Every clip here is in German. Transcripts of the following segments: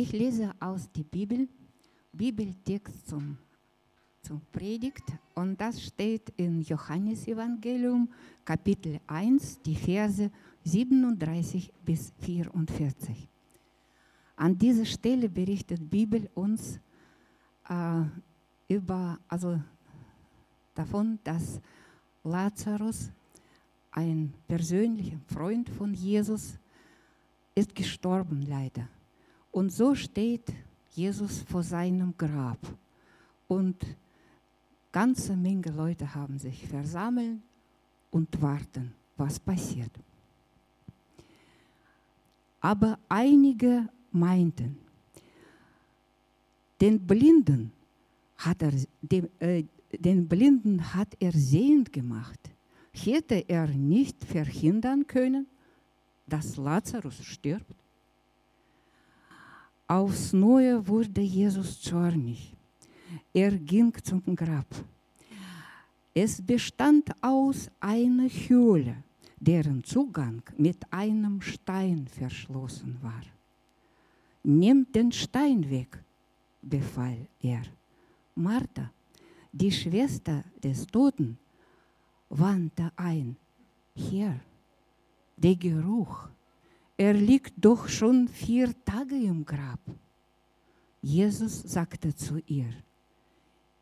Ich lese aus der Bibel, Bibeltext zum, zum Predigt und das steht in Johannesevangelium Kapitel 1, die Verse 37 bis 44. An dieser Stelle berichtet Bibel uns äh, über, also davon, dass Lazarus, ein persönlicher Freund von Jesus, ist gestorben leider. Und so steht Jesus vor seinem Grab. Und ganze Menge Leute haben sich versammelt und warten, was passiert. Aber einige meinten, den Blinden hat er, dem, äh, den Blinden hat er sehend gemacht. Hätte er nicht verhindern können, dass Lazarus stirbt? Aufs Neue wurde Jesus zornig. Er ging zum Grab. Es bestand aus einer Höhle, deren Zugang mit einem Stein verschlossen war. Nehmt den Stein weg, befahl er. Martha, die Schwester des Toten, wandte ein. Hier, der Geruch, er liegt doch schon vier Tage im Grab. Jesus sagte zu ihr,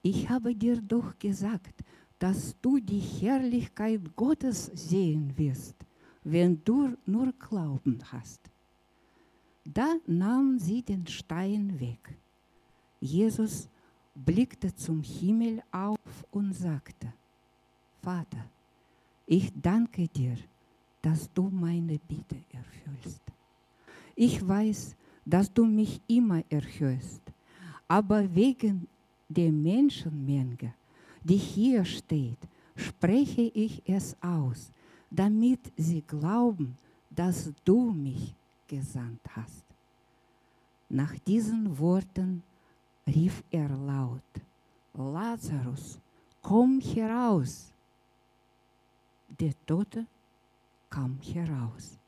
ich habe dir doch gesagt, dass du die Herrlichkeit Gottes sehen wirst, wenn du nur Glauben hast. Da nahm sie den Stein weg. Jesus blickte zum Himmel auf und sagte, Vater, ich danke dir, dass du meine Bitte erfüllst. Ich weiß, dass du mich immer erhöhst, aber wegen der Menschenmenge, die hier steht, spreche ich es aus, damit sie glauben, dass du mich gesandt hast. Nach diesen Worten rief er laut, Lazarus, komm heraus. Der Tote kam heraus.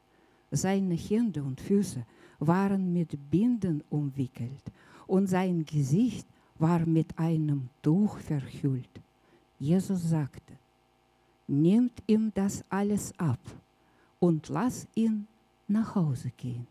Seine Hände und Füße waren mit Binden umwickelt und sein Gesicht war mit einem Tuch verhüllt. Jesus sagte, nehmt ihm das alles ab und lasst ihn nach Hause gehen.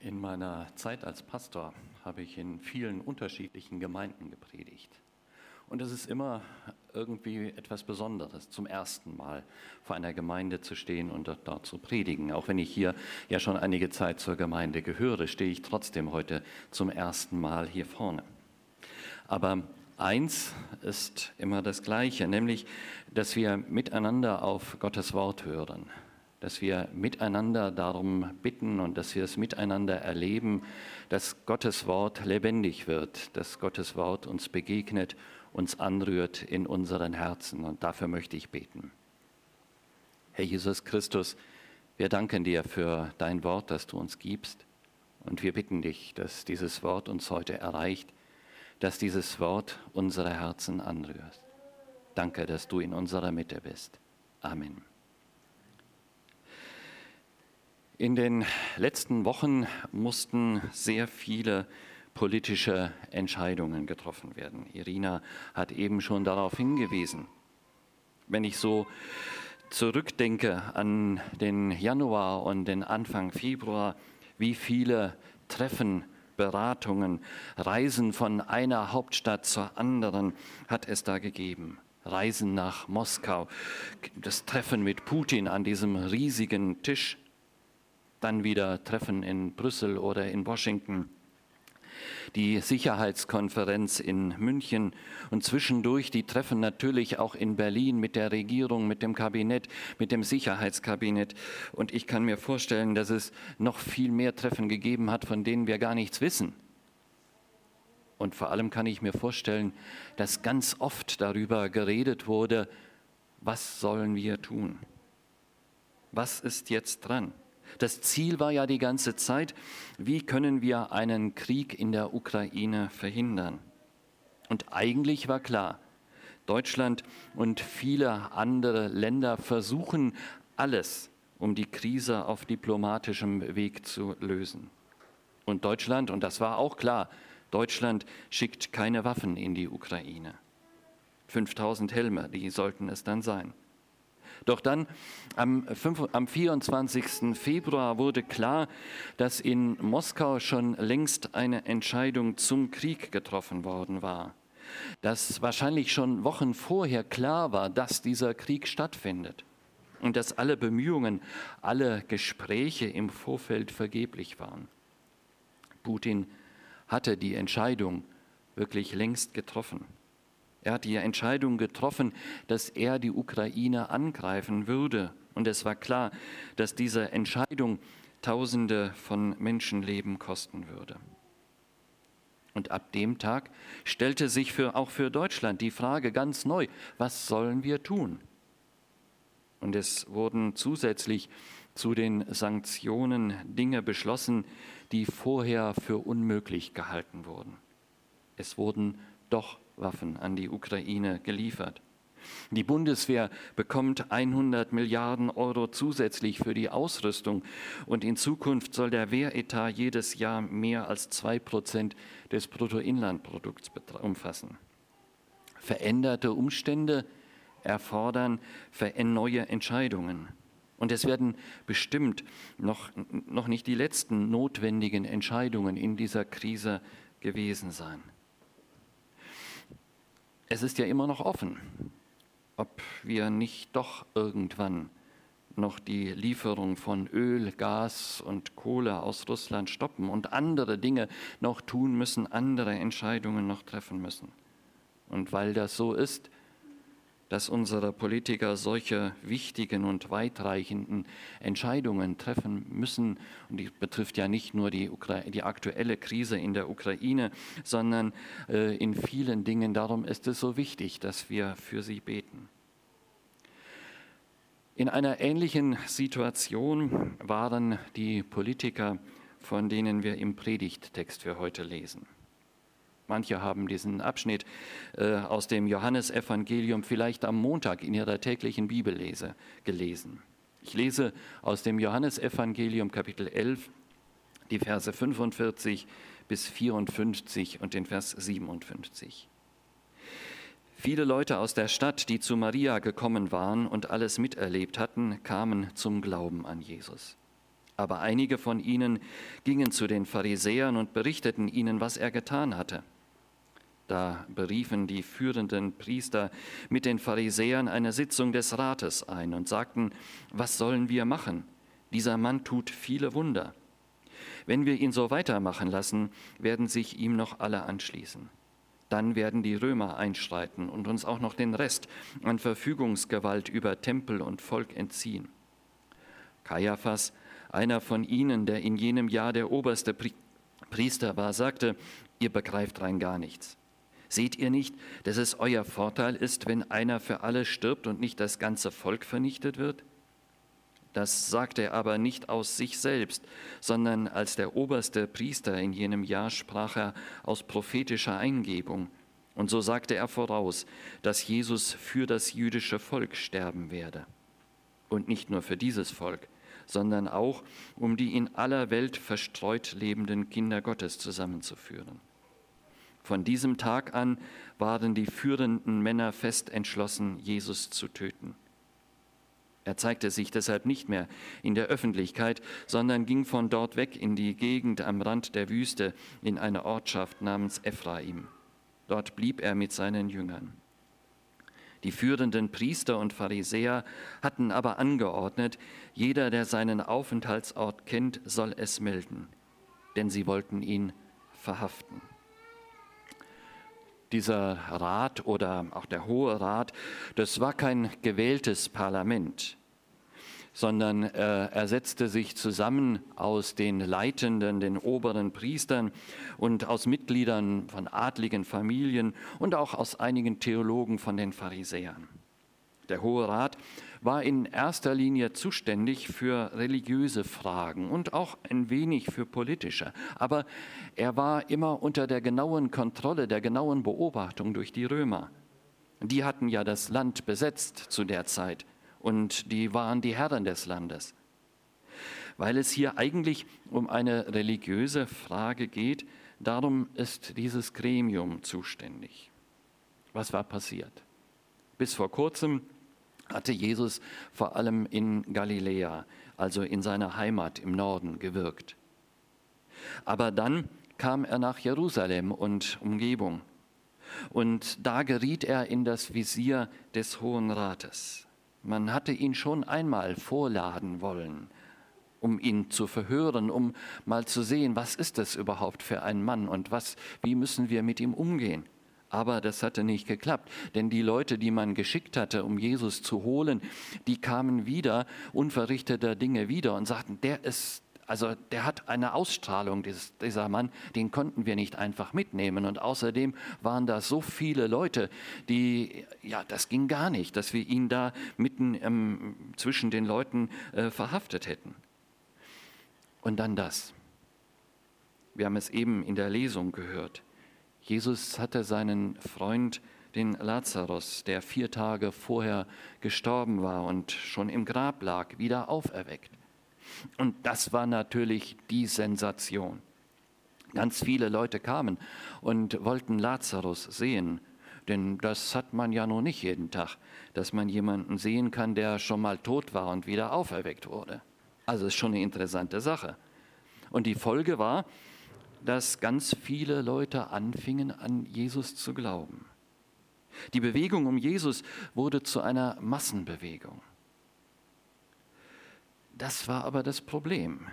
In meiner Zeit als Pastor habe ich in vielen unterschiedlichen Gemeinden gepredigt. Und es ist immer irgendwie etwas Besonderes, zum ersten Mal vor einer Gemeinde zu stehen und dort zu predigen. Auch wenn ich hier ja schon einige Zeit zur Gemeinde gehöre, stehe ich trotzdem heute zum ersten Mal hier vorne. Aber eins ist immer das Gleiche, nämlich, dass wir miteinander auf Gottes Wort hören, dass wir miteinander darum bitten und dass wir es miteinander erleben, dass Gottes Wort lebendig wird, dass Gottes Wort uns begegnet, uns anrührt in unseren Herzen. Und dafür möchte ich beten. Herr Jesus Christus, wir danken dir für dein Wort, das du uns gibst. Und wir bitten dich, dass dieses Wort uns heute erreicht, dass dieses Wort unsere Herzen anrührt. Danke, dass du in unserer Mitte bist. Amen. In den letzten Wochen mussten sehr viele politische Entscheidungen getroffen werden. Irina hat eben schon darauf hingewiesen. Wenn ich so zurückdenke an den Januar und den Anfang Februar, wie viele Treffen, Beratungen, Reisen von einer Hauptstadt zur anderen hat es da gegeben. Reisen nach Moskau, das Treffen mit Putin an diesem riesigen Tisch dann wieder Treffen in Brüssel oder in Washington, die Sicherheitskonferenz in München und zwischendurch die Treffen natürlich auch in Berlin mit der Regierung, mit dem Kabinett, mit dem Sicherheitskabinett. Und ich kann mir vorstellen, dass es noch viel mehr Treffen gegeben hat, von denen wir gar nichts wissen. Und vor allem kann ich mir vorstellen, dass ganz oft darüber geredet wurde, was sollen wir tun? Was ist jetzt dran? Das Ziel war ja die ganze Zeit, wie können wir einen Krieg in der Ukraine verhindern? Und eigentlich war klar, Deutschland und viele andere Länder versuchen alles, um die Krise auf diplomatischem Weg zu lösen. Und Deutschland, und das war auch klar, Deutschland schickt keine Waffen in die Ukraine. 5000 Helme, die sollten es dann sein. Doch dann am, 5, am 24. Februar wurde klar, dass in Moskau schon längst eine Entscheidung zum Krieg getroffen worden war. Dass wahrscheinlich schon Wochen vorher klar war, dass dieser Krieg stattfindet und dass alle Bemühungen, alle Gespräche im Vorfeld vergeblich waren. Putin hatte die Entscheidung wirklich längst getroffen. Er hat die Entscheidung getroffen, dass er die Ukraine angreifen würde. Und es war klar, dass diese Entscheidung Tausende von Menschenleben kosten würde. Und ab dem Tag stellte sich für, auch für Deutschland die Frage ganz neu, was sollen wir tun? Und es wurden zusätzlich zu den Sanktionen Dinge beschlossen, die vorher für unmöglich gehalten wurden. Es wurden doch Waffen an die Ukraine geliefert. Die Bundeswehr bekommt 100 Milliarden Euro zusätzlich für die Ausrüstung und in Zukunft soll der Wehretat jedes Jahr mehr als zwei Prozent des Bruttoinlandprodukts umfassen. Veränderte Umstände erfordern neue Entscheidungen. Und es werden bestimmt noch, noch nicht die letzten notwendigen Entscheidungen in dieser Krise gewesen sein es ist ja immer noch offen, ob wir nicht doch irgendwann noch die Lieferung von Öl, Gas und Kohle aus Russland stoppen und andere Dinge noch tun müssen, andere Entscheidungen noch treffen müssen. Und weil das so ist, dass unsere Politiker solche wichtigen und weitreichenden Entscheidungen treffen müssen. Und die betrifft ja nicht nur die, die aktuelle Krise in der Ukraine, sondern äh, in vielen Dingen. Darum ist es so wichtig, dass wir für sie beten. In einer ähnlichen Situation waren die Politiker, von denen wir im Predigttext für heute lesen. Manche haben diesen Abschnitt äh, aus dem Johannesevangelium vielleicht am Montag in ihrer täglichen Bibellese gelesen. Ich lese aus dem Johannesevangelium Kapitel 11 die Verse 45 bis 54 und den Vers 57. Viele Leute aus der Stadt, die zu Maria gekommen waren und alles miterlebt hatten, kamen zum Glauben an Jesus. Aber einige von ihnen gingen zu den Pharisäern und berichteten ihnen, was er getan hatte. Da beriefen die führenden Priester mit den Pharisäern eine Sitzung des Rates ein und sagten, was sollen wir machen? Dieser Mann tut viele Wunder. Wenn wir ihn so weitermachen lassen, werden sich ihm noch alle anschließen. Dann werden die Römer einschreiten und uns auch noch den Rest an Verfügungsgewalt über Tempel und Volk entziehen. Kaiaphas, einer von ihnen, der in jenem Jahr der oberste Priester war, sagte, ihr begreift rein gar nichts. Seht ihr nicht, dass es euer Vorteil ist, wenn einer für alle stirbt und nicht das ganze Volk vernichtet wird? Das sagt er aber nicht aus sich selbst, sondern als der oberste Priester in jenem Jahr sprach er aus prophetischer Eingebung. Und so sagte er voraus, dass Jesus für das jüdische Volk sterben werde. Und nicht nur für dieses Volk, sondern auch, um die in aller Welt verstreut lebenden Kinder Gottes zusammenzuführen. Von diesem Tag an waren die führenden Männer fest entschlossen, Jesus zu töten. Er zeigte sich deshalb nicht mehr in der Öffentlichkeit, sondern ging von dort weg in die Gegend am Rand der Wüste in eine Ortschaft namens Ephraim. Dort blieb er mit seinen Jüngern. Die führenden Priester und Pharisäer hatten aber angeordnet, jeder, der seinen Aufenthaltsort kennt, soll es melden, denn sie wollten ihn verhaften dieser Rat oder auch der Hohe Rat, das war kein gewähltes Parlament, sondern äh, er setzte sich zusammen aus den Leitenden, den oberen Priestern und aus Mitgliedern von adligen Familien und auch aus einigen Theologen von den Pharisäern. Der Hohe Rat war in erster Linie zuständig für religiöse Fragen und auch ein wenig für politische. Aber er war immer unter der genauen Kontrolle, der genauen Beobachtung durch die Römer. Die hatten ja das Land besetzt zu der Zeit und die waren die Herren des Landes. Weil es hier eigentlich um eine religiöse Frage geht, darum ist dieses Gremium zuständig. Was war passiert? Bis vor kurzem hatte Jesus vor allem in Galiläa, also in seiner Heimat im Norden, gewirkt. Aber dann kam er nach Jerusalem und Umgebung. Und da geriet er in das Visier des Hohen Rates. Man hatte ihn schon einmal vorladen wollen, um ihn zu verhören, um mal zu sehen, was ist das überhaupt für ein Mann und was, wie müssen wir mit ihm umgehen. Aber das hatte nicht geklappt, denn die Leute, die man geschickt hatte, um Jesus zu holen, die kamen wieder, unverrichteter Dinge wieder und sagten, der ist, also der hat eine Ausstrahlung, dieser Mann, den konnten wir nicht einfach mitnehmen. Und außerdem waren da so viele Leute, die, ja, das ging gar nicht, dass wir ihn da mitten ähm, zwischen den Leuten äh, verhaftet hätten. Und dann das. Wir haben es eben in der Lesung gehört. Jesus hatte seinen Freund, den Lazarus, der vier Tage vorher gestorben war und schon im Grab lag, wieder auferweckt. Und das war natürlich die Sensation. Ganz viele Leute kamen und wollten Lazarus sehen, denn das hat man ja nur nicht jeden Tag, dass man jemanden sehen kann, der schon mal tot war und wieder auferweckt wurde. Also ist schon eine interessante Sache. Und die Folge war, dass ganz viele Leute anfingen an Jesus zu glauben. Die Bewegung um Jesus wurde zu einer Massenbewegung. Das war aber das Problem.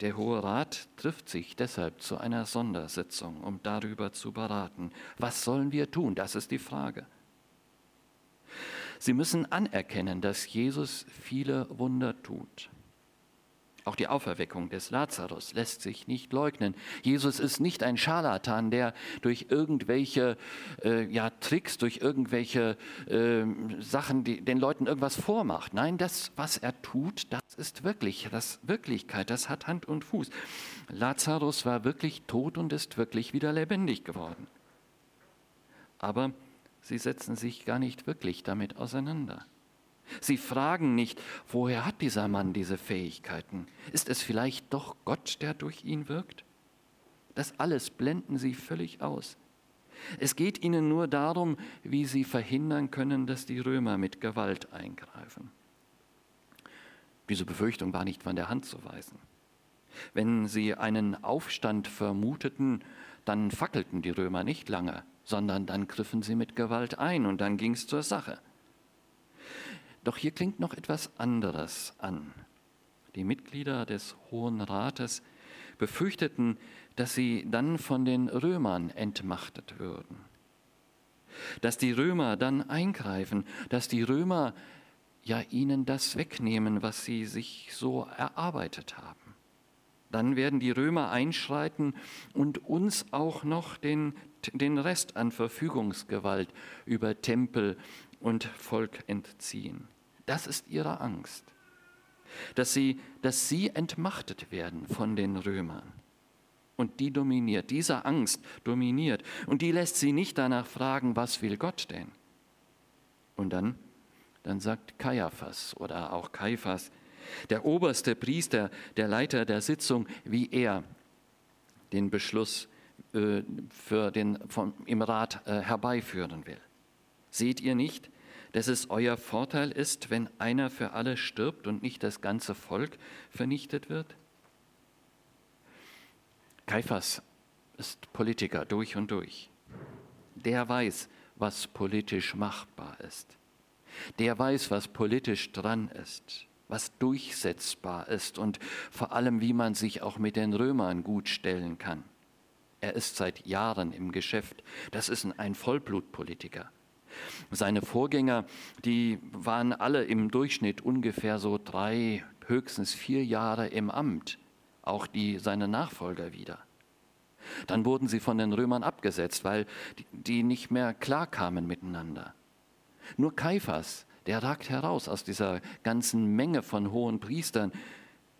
Der Hohe Rat trifft sich deshalb zu einer Sondersitzung, um darüber zu beraten. Was sollen wir tun? Das ist die Frage. Sie müssen anerkennen, dass Jesus viele Wunder tut. Auch die Auferweckung des Lazarus lässt sich nicht leugnen. Jesus ist nicht ein Scharlatan, der durch irgendwelche äh, ja, Tricks, durch irgendwelche äh, Sachen die, den Leuten irgendwas vormacht. Nein, das, was er tut, das ist wirklich, das Wirklichkeit, das hat Hand und Fuß. Lazarus war wirklich tot und ist wirklich wieder lebendig geworden. Aber sie setzen sich gar nicht wirklich damit auseinander. Sie fragen nicht, woher hat dieser Mann diese Fähigkeiten? Ist es vielleicht doch Gott, der durch ihn wirkt? Das alles blenden sie völlig aus. Es geht ihnen nur darum, wie sie verhindern können, dass die Römer mit Gewalt eingreifen. Diese Befürchtung war nicht von der Hand zu weisen. Wenn sie einen Aufstand vermuteten, dann fackelten die Römer nicht lange, sondern dann griffen sie mit Gewalt ein und dann ging es zur Sache. Doch hier klingt noch etwas anderes an. Die Mitglieder des Hohen Rates befürchteten, dass sie dann von den Römern entmachtet würden. Dass die Römer dann eingreifen, dass die Römer ja ihnen das wegnehmen, was sie sich so erarbeitet haben. Dann werden die Römer einschreiten und uns auch noch den, den Rest an Verfügungsgewalt über Tempel und Volk entziehen. Das ist ihre Angst, dass sie, dass sie entmachtet werden von den Römern. Und die dominiert, diese Angst dominiert. Und die lässt sie nicht danach fragen, was will Gott denn? Und dann, dann sagt Kaiaphas oder auch Kaiphas, der oberste Priester, der Leiter der Sitzung, wie er den Beschluss äh, für den, vom, im Rat äh, herbeiführen will. Seht ihr nicht, dass es euer Vorteil ist, wenn einer für alle stirbt und nicht das ganze Volk vernichtet wird? Kaiphas ist Politiker durch und durch. Der weiß, was politisch machbar ist. Der weiß, was politisch dran ist, was durchsetzbar ist und vor allem, wie man sich auch mit den Römern gut stellen kann. Er ist seit Jahren im Geschäft. Das ist ein Vollblutpolitiker. Seine Vorgänger, die waren alle im Durchschnitt ungefähr so drei, höchstens vier Jahre im Amt, auch die, seine Nachfolger wieder. Dann wurden sie von den Römern abgesetzt, weil die nicht mehr klarkamen miteinander. Nur Kaiphas, Der ragt heraus aus dieser ganzen Menge von hohen Priestern.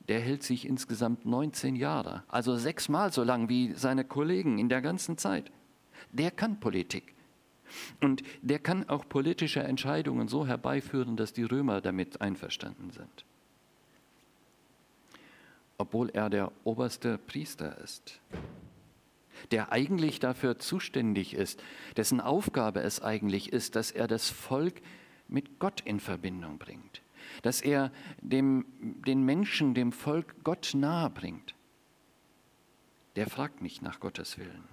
Der hält sich insgesamt 19 Jahre, also sechsmal so lang wie seine Kollegen in der ganzen Zeit. Der kann Politik. Und der kann auch politische Entscheidungen so herbeiführen, dass die Römer damit einverstanden sind. Obwohl er der oberste Priester ist, der eigentlich dafür zuständig ist, dessen Aufgabe es eigentlich ist, dass er das Volk mit Gott in Verbindung bringt, dass er dem, den Menschen, dem Volk Gott nahe bringt. Der fragt nicht nach Gottes Willen.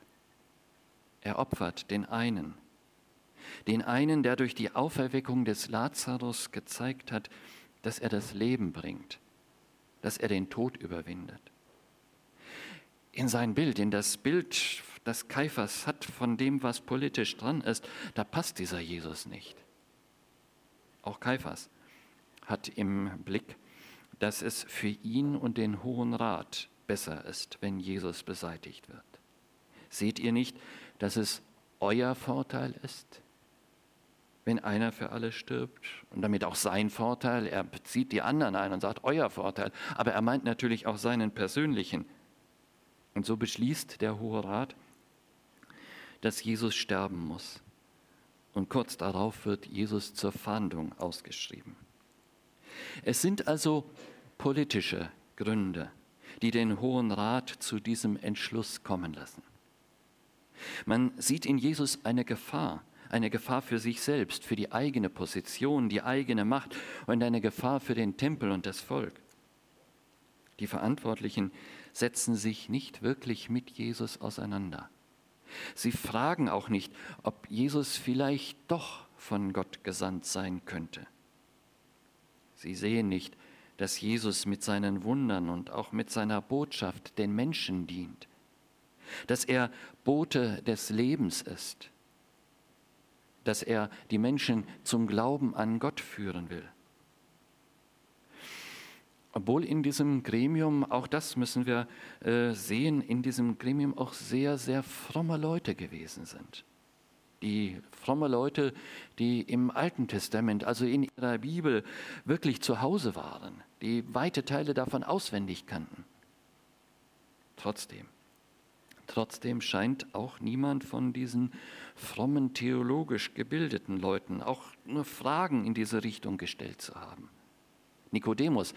Er opfert den einen, den einen, der durch die Auferweckung des Lazarus gezeigt hat, dass er das Leben bringt, dass er den Tod überwindet. In sein Bild, in das Bild, das Kaiphas hat von dem, was politisch dran ist, da passt dieser Jesus nicht. Auch Kaiphas hat im Blick, dass es für ihn und den Hohen Rat besser ist, wenn Jesus beseitigt wird. Seht ihr nicht, dass es euer Vorteil ist, wenn einer für alle stirbt und damit auch sein Vorteil, er bezieht die anderen ein und sagt euer Vorteil, aber er meint natürlich auch seinen persönlichen. Und so beschließt der Hohe Rat, dass Jesus sterben muss. Und kurz darauf wird Jesus zur Fahndung ausgeschrieben. Es sind also politische Gründe, die den Hohen Rat zu diesem Entschluss kommen lassen. Man sieht in Jesus eine Gefahr, eine Gefahr für sich selbst, für die eigene Position, die eigene Macht und eine Gefahr für den Tempel und das Volk. Die Verantwortlichen setzen sich nicht wirklich mit Jesus auseinander. Sie fragen auch nicht, ob Jesus vielleicht doch von Gott gesandt sein könnte. Sie sehen nicht, dass Jesus mit seinen Wundern und auch mit seiner Botschaft den Menschen dient, dass er Bote des Lebens ist dass er die Menschen zum Glauben an Gott führen will. Obwohl in diesem Gremium, auch das müssen wir äh, sehen, in diesem Gremium auch sehr, sehr fromme Leute gewesen sind. Die fromme Leute, die im Alten Testament, also in ihrer Bibel, wirklich zu Hause waren, die weite Teile davon auswendig kannten. Trotzdem, Trotzdem scheint auch niemand von diesen frommen, theologisch gebildeten Leuten auch nur Fragen in diese Richtung gestellt zu haben. Nikodemus,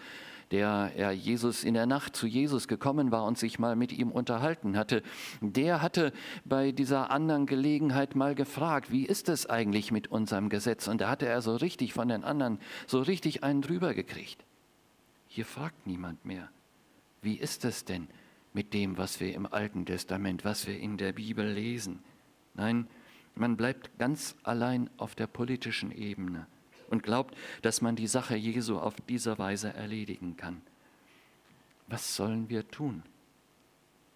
der er Jesus in der Nacht zu Jesus gekommen war und sich mal mit ihm unterhalten hatte, der hatte bei dieser anderen Gelegenheit mal gefragt, wie ist es eigentlich mit unserem Gesetz? Und da hatte er so richtig von den anderen so richtig einen drüber gekriegt. Hier fragt niemand mehr, wie ist es denn mit dem, was wir im Alten Testament, was wir in der Bibel lesen. Nein, man bleibt ganz allein auf der politischen Ebene und glaubt, dass man die Sache Jesu auf diese Weise erledigen kann. Was sollen wir tun?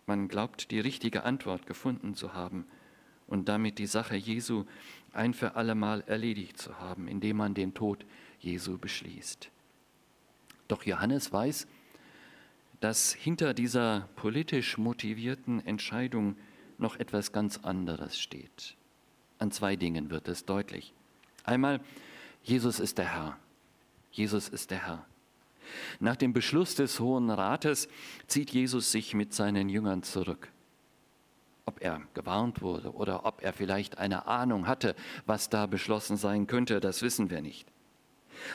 Man glaubt, die richtige Antwort gefunden zu haben und damit die Sache Jesu ein für allemal erledigt zu haben, indem man den Tod Jesu beschließt. Doch Johannes weiß, dass hinter dieser politisch motivierten Entscheidung noch etwas ganz anderes steht. An zwei Dingen wird es deutlich. Einmal, Jesus ist der Herr. Jesus ist der Herr. Nach dem Beschluss des Hohen Rates zieht Jesus sich mit seinen Jüngern zurück. Ob er gewarnt wurde oder ob er vielleicht eine Ahnung hatte, was da beschlossen sein könnte, das wissen wir nicht.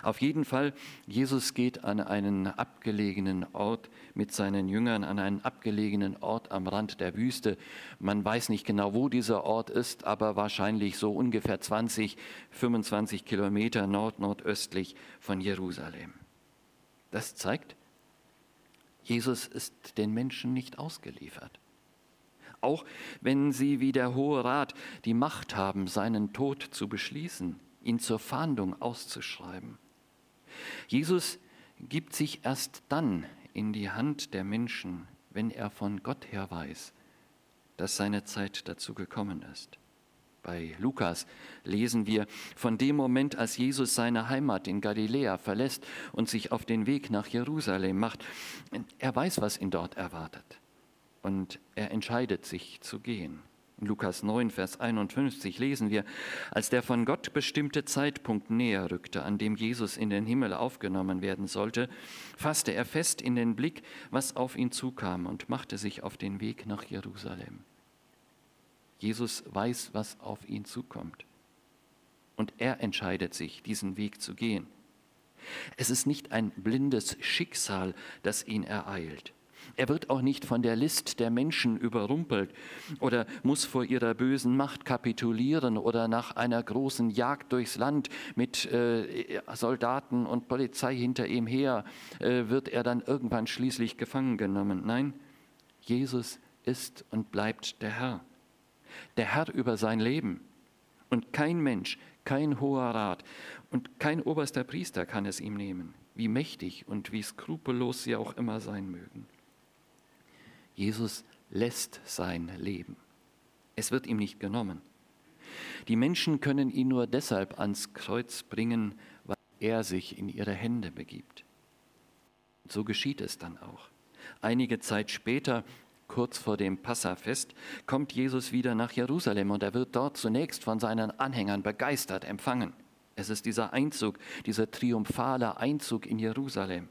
Auf jeden Fall, Jesus geht an einen abgelegenen Ort mit seinen Jüngern, an einen abgelegenen Ort am Rand der Wüste. Man weiß nicht genau, wo dieser Ort ist, aber wahrscheinlich so ungefähr 20, 25 Kilometer nord-nordöstlich von Jerusalem. Das zeigt, Jesus ist den Menschen nicht ausgeliefert. Auch wenn sie wie der Hohe Rat die Macht haben, seinen Tod zu beschließen, ihn zur Fahndung auszuschreiben. Jesus gibt sich erst dann in die Hand der Menschen, wenn er von Gott her weiß, dass seine Zeit dazu gekommen ist. Bei Lukas lesen wir von dem Moment, als Jesus seine Heimat in Galiläa verlässt und sich auf den Weg nach Jerusalem macht. Er weiß, was ihn dort erwartet und er entscheidet sich zu gehen. In Lukas 9, Vers 51 lesen wir, als der von Gott bestimmte Zeitpunkt näher rückte, an dem Jesus in den Himmel aufgenommen werden sollte, fasste er fest in den Blick, was auf ihn zukam und machte sich auf den Weg nach Jerusalem. Jesus weiß, was auf ihn zukommt. Und er entscheidet sich, diesen Weg zu gehen. Es ist nicht ein blindes Schicksal, das ihn ereilt. Er wird auch nicht von der List der Menschen überrumpelt oder muss vor ihrer bösen Macht kapitulieren oder nach einer großen Jagd durchs Land mit äh, Soldaten und Polizei hinter ihm her äh, wird er dann irgendwann schließlich gefangen genommen. Nein, Jesus ist und bleibt der Herr. Der Herr über sein Leben. Und kein Mensch, kein hoher Rat und kein oberster Priester kann es ihm nehmen, wie mächtig und wie skrupellos sie auch immer sein mögen. Jesus lässt sein Leben. Es wird ihm nicht genommen. Die Menschen können ihn nur deshalb ans Kreuz bringen, weil er sich in ihre Hände begibt. So geschieht es dann auch. Einige Zeit später, kurz vor dem Passafest, kommt Jesus wieder nach Jerusalem und er wird dort zunächst von seinen Anhängern begeistert empfangen. Es ist dieser Einzug, dieser triumphale Einzug in Jerusalem.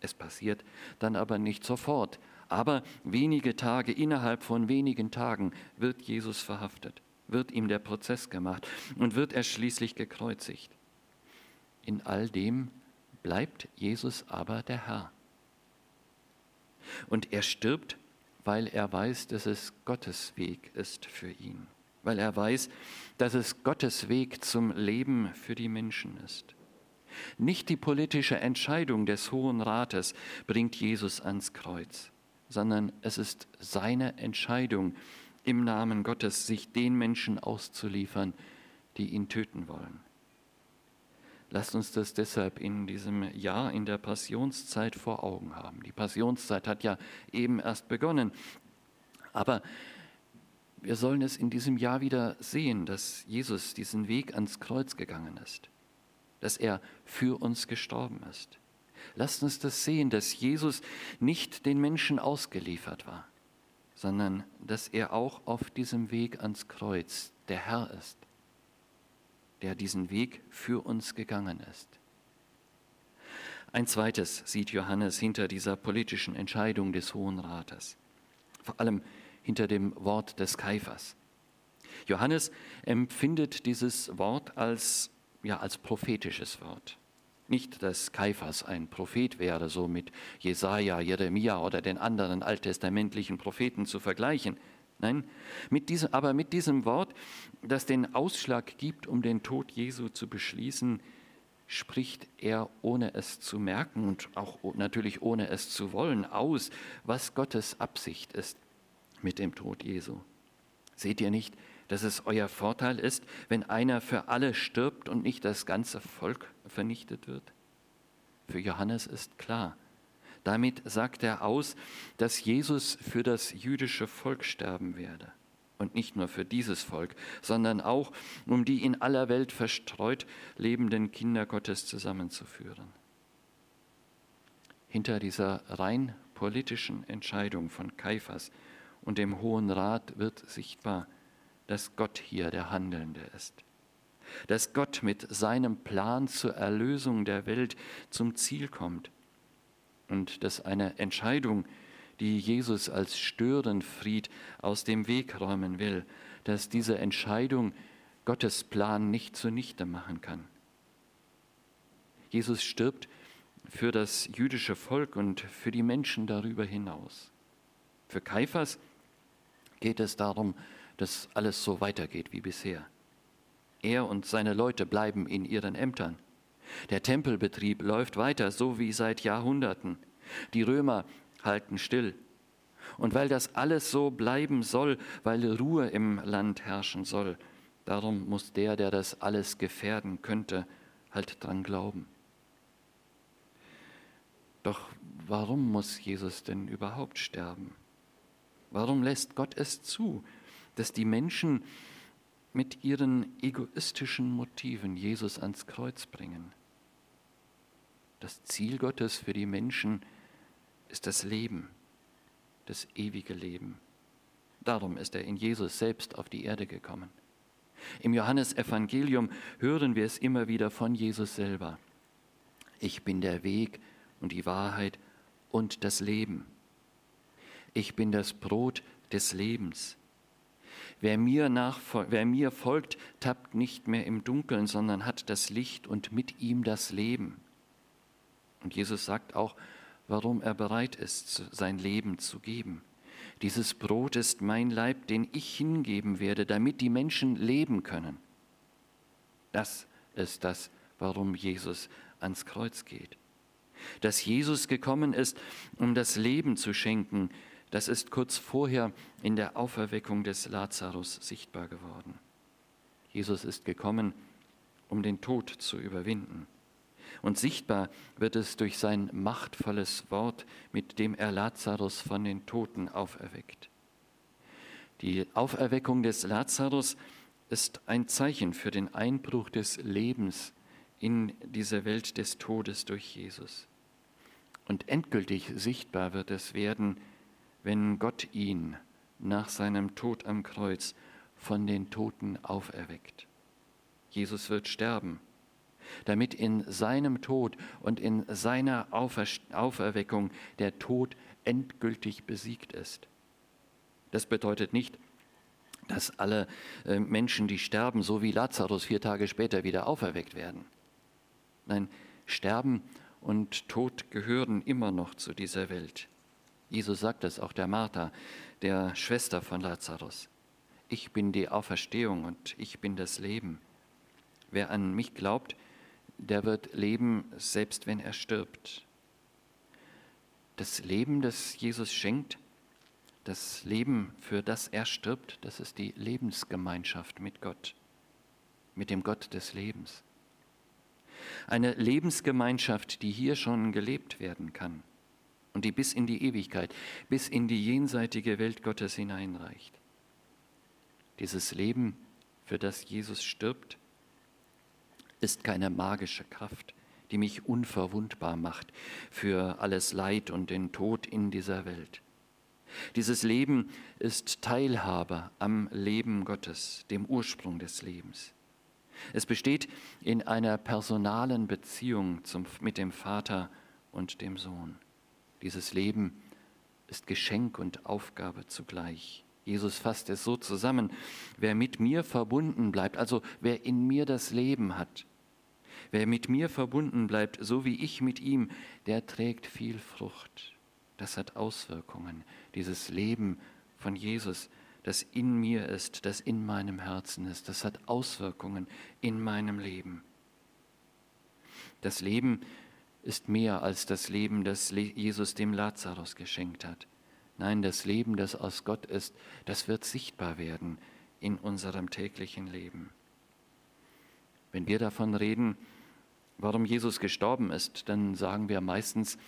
Es passiert dann aber nicht sofort. Aber wenige Tage, innerhalb von wenigen Tagen wird Jesus verhaftet, wird ihm der Prozess gemacht und wird er schließlich gekreuzigt. In all dem bleibt Jesus aber der Herr. Und er stirbt, weil er weiß, dass es Gottes Weg ist für ihn, weil er weiß, dass es Gottes Weg zum Leben für die Menschen ist. Nicht die politische Entscheidung des Hohen Rates bringt Jesus ans Kreuz, sondern es ist seine Entscheidung, im Namen Gottes sich den Menschen auszuliefern, die ihn töten wollen. Lasst uns das deshalb in diesem Jahr in der Passionszeit vor Augen haben. Die Passionszeit hat ja eben erst begonnen, aber wir sollen es in diesem Jahr wieder sehen, dass Jesus diesen Weg ans Kreuz gegangen ist dass er für uns gestorben ist. Lasst uns das sehen, dass Jesus nicht den Menschen ausgeliefert war, sondern dass er auch auf diesem Weg ans Kreuz der Herr ist, der diesen Weg für uns gegangen ist. Ein zweites sieht Johannes hinter dieser politischen Entscheidung des Hohen Rates, vor allem hinter dem Wort des Kaifers. Johannes empfindet dieses Wort als ja als prophetisches Wort. Nicht, dass Kaiphas ein Prophet wäre, so mit Jesaja, Jeremia oder den anderen alttestamentlichen Propheten zu vergleichen. Nein, mit diesem, aber mit diesem Wort, das den Ausschlag gibt, um den Tod Jesu zu beschließen, spricht er, ohne es zu merken und auch natürlich ohne es zu wollen, aus, was Gottes Absicht ist mit dem Tod Jesu. Seht ihr nicht, dass es euer Vorteil ist, wenn einer für alle stirbt und nicht das ganze Volk vernichtet wird? Für Johannes ist klar. Damit sagt er aus, dass Jesus für das jüdische Volk sterben werde. Und nicht nur für dieses Volk, sondern auch, um die in aller Welt verstreut lebenden Kinder Gottes zusammenzuführen. Hinter dieser rein politischen Entscheidung von Kaiphas und dem Hohen Rat wird sichtbar, dass Gott hier der Handelnde ist. Dass Gott mit seinem Plan zur Erlösung der Welt zum Ziel kommt. Und dass eine Entscheidung, die Jesus als Störenfried aus dem Weg räumen will, dass diese Entscheidung Gottes Plan nicht zunichte machen kann. Jesus stirbt für das jüdische Volk und für die Menschen darüber hinaus. Für Kaiphas geht es darum, dass alles so weitergeht wie bisher. Er und seine Leute bleiben in ihren Ämtern. Der Tempelbetrieb läuft weiter, so wie seit Jahrhunderten. Die Römer halten still. Und weil das alles so bleiben soll, weil Ruhe im Land herrschen soll, darum muss der, der das alles gefährden könnte, halt dran glauben. Doch warum muss Jesus denn überhaupt sterben? Warum lässt Gott es zu, dass die Menschen mit ihren egoistischen Motiven Jesus ans Kreuz bringen. Das Ziel Gottes für die Menschen ist das Leben, das ewige Leben. Darum ist er in Jesus selbst auf die Erde gekommen. Im Johannesevangelium hören wir es immer wieder von Jesus selber. Ich bin der Weg und die Wahrheit und das Leben. Ich bin das Brot des Lebens. Wer mir, wer mir folgt, tappt nicht mehr im Dunkeln, sondern hat das Licht und mit ihm das Leben. Und Jesus sagt auch, warum er bereit ist, sein Leben zu geben. Dieses Brot ist mein Leib, den ich hingeben werde, damit die Menschen leben können. Das ist das, warum Jesus ans Kreuz geht. Dass Jesus gekommen ist, um das Leben zu schenken, das ist kurz vorher in der Auferweckung des Lazarus sichtbar geworden. Jesus ist gekommen, um den Tod zu überwinden. Und sichtbar wird es durch sein machtvolles Wort, mit dem er Lazarus von den Toten auferweckt. Die Auferweckung des Lazarus ist ein Zeichen für den Einbruch des Lebens in diese Welt des Todes durch Jesus. Und endgültig sichtbar wird es werden, wenn Gott ihn nach seinem Tod am Kreuz von den Toten auferweckt. Jesus wird sterben, damit in seinem Tod und in seiner Aufer Auferweckung der Tod endgültig besiegt ist. Das bedeutet nicht, dass alle äh, Menschen, die sterben, so wie Lazarus vier Tage später wieder auferweckt werden. Nein, Sterben und Tod gehören immer noch zu dieser Welt. Jesus sagt es auch der Martha, der Schwester von Lazarus. Ich bin die Auferstehung und ich bin das Leben. Wer an mich glaubt, der wird leben, selbst wenn er stirbt. Das Leben, das Jesus schenkt, das Leben, für das er stirbt, das ist die Lebensgemeinschaft mit Gott, mit dem Gott des Lebens. Eine Lebensgemeinschaft, die hier schon gelebt werden kann und die bis in die Ewigkeit, bis in die jenseitige Welt Gottes hineinreicht. Dieses Leben, für das Jesus stirbt, ist keine magische Kraft, die mich unverwundbar macht für alles Leid und den Tod in dieser Welt. Dieses Leben ist Teilhabe am Leben Gottes, dem Ursprung des Lebens. Es besteht in einer personalen Beziehung zum, mit dem Vater und dem Sohn. Dieses Leben ist Geschenk und Aufgabe zugleich. Jesus fasst es so zusammen, wer mit mir verbunden bleibt, also wer in mir das Leben hat, wer mit mir verbunden bleibt, so wie ich mit ihm, der trägt viel Frucht. Das hat Auswirkungen, dieses Leben von Jesus, das in mir ist, das in meinem Herzen ist, das hat Auswirkungen in meinem Leben. Das Leben ist mehr als das Leben, das Jesus dem Lazarus geschenkt hat. Nein, das Leben, das aus Gott ist, das wird sichtbar werden in unserem täglichen Leben. Wenn wir davon reden, warum Jesus gestorben ist, dann sagen wir meistens,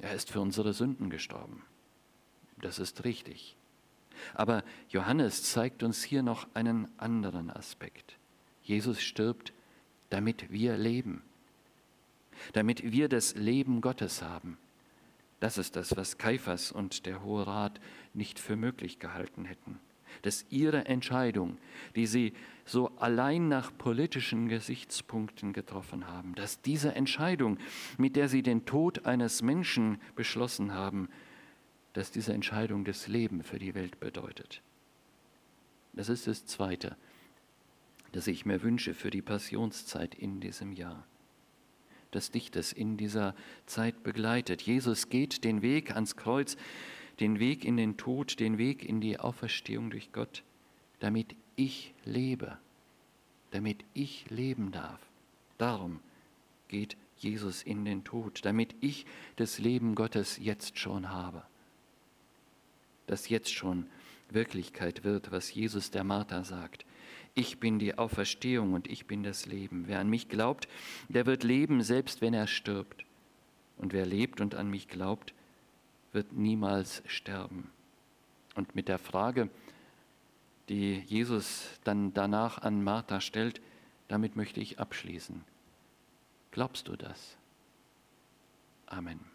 er ist für unsere Sünden gestorben. Das ist richtig. Aber Johannes zeigt uns hier noch einen anderen Aspekt. Jesus stirbt, damit wir leben damit wir das Leben Gottes haben. Das ist das, was Kaiphas und der Hohe Rat nicht für möglich gehalten hätten. Dass ihre Entscheidung, die sie so allein nach politischen Gesichtspunkten getroffen haben, dass diese Entscheidung, mit der sie den Tod eines Menschen beschlossen haben, dass diese Entscheidung das Leben für die Welt bedeutet. Das ist das Zweite, das ich mir wünsche für die Passionszeit in diesem Jahr dass dich das in dieser Zeit begleitet. Jesus geht den Weg ans Kreuz, den Weg in den Tod, den Weg in die Auferstehung durch Gott, damit ich lebe, damit ich leben darf. Darum geht Jesus in den Tod, damit ich das Leben Gottes jetzt schon habe. Das jetzt schon Wirklichkeit wird, was Jesus der Martha sagt. Ich bin die Auferstehung und ich bin das Leben. Wer an mich glaubt, der wird leben, selbst wenn er stirbt. Und wer lebt und an mich glaubt, wird niemals sterben. Und mit der Frage, die Jesus dann danach an Martha stellt, damit möchte ich abschließen. Glaubst du das? Amen.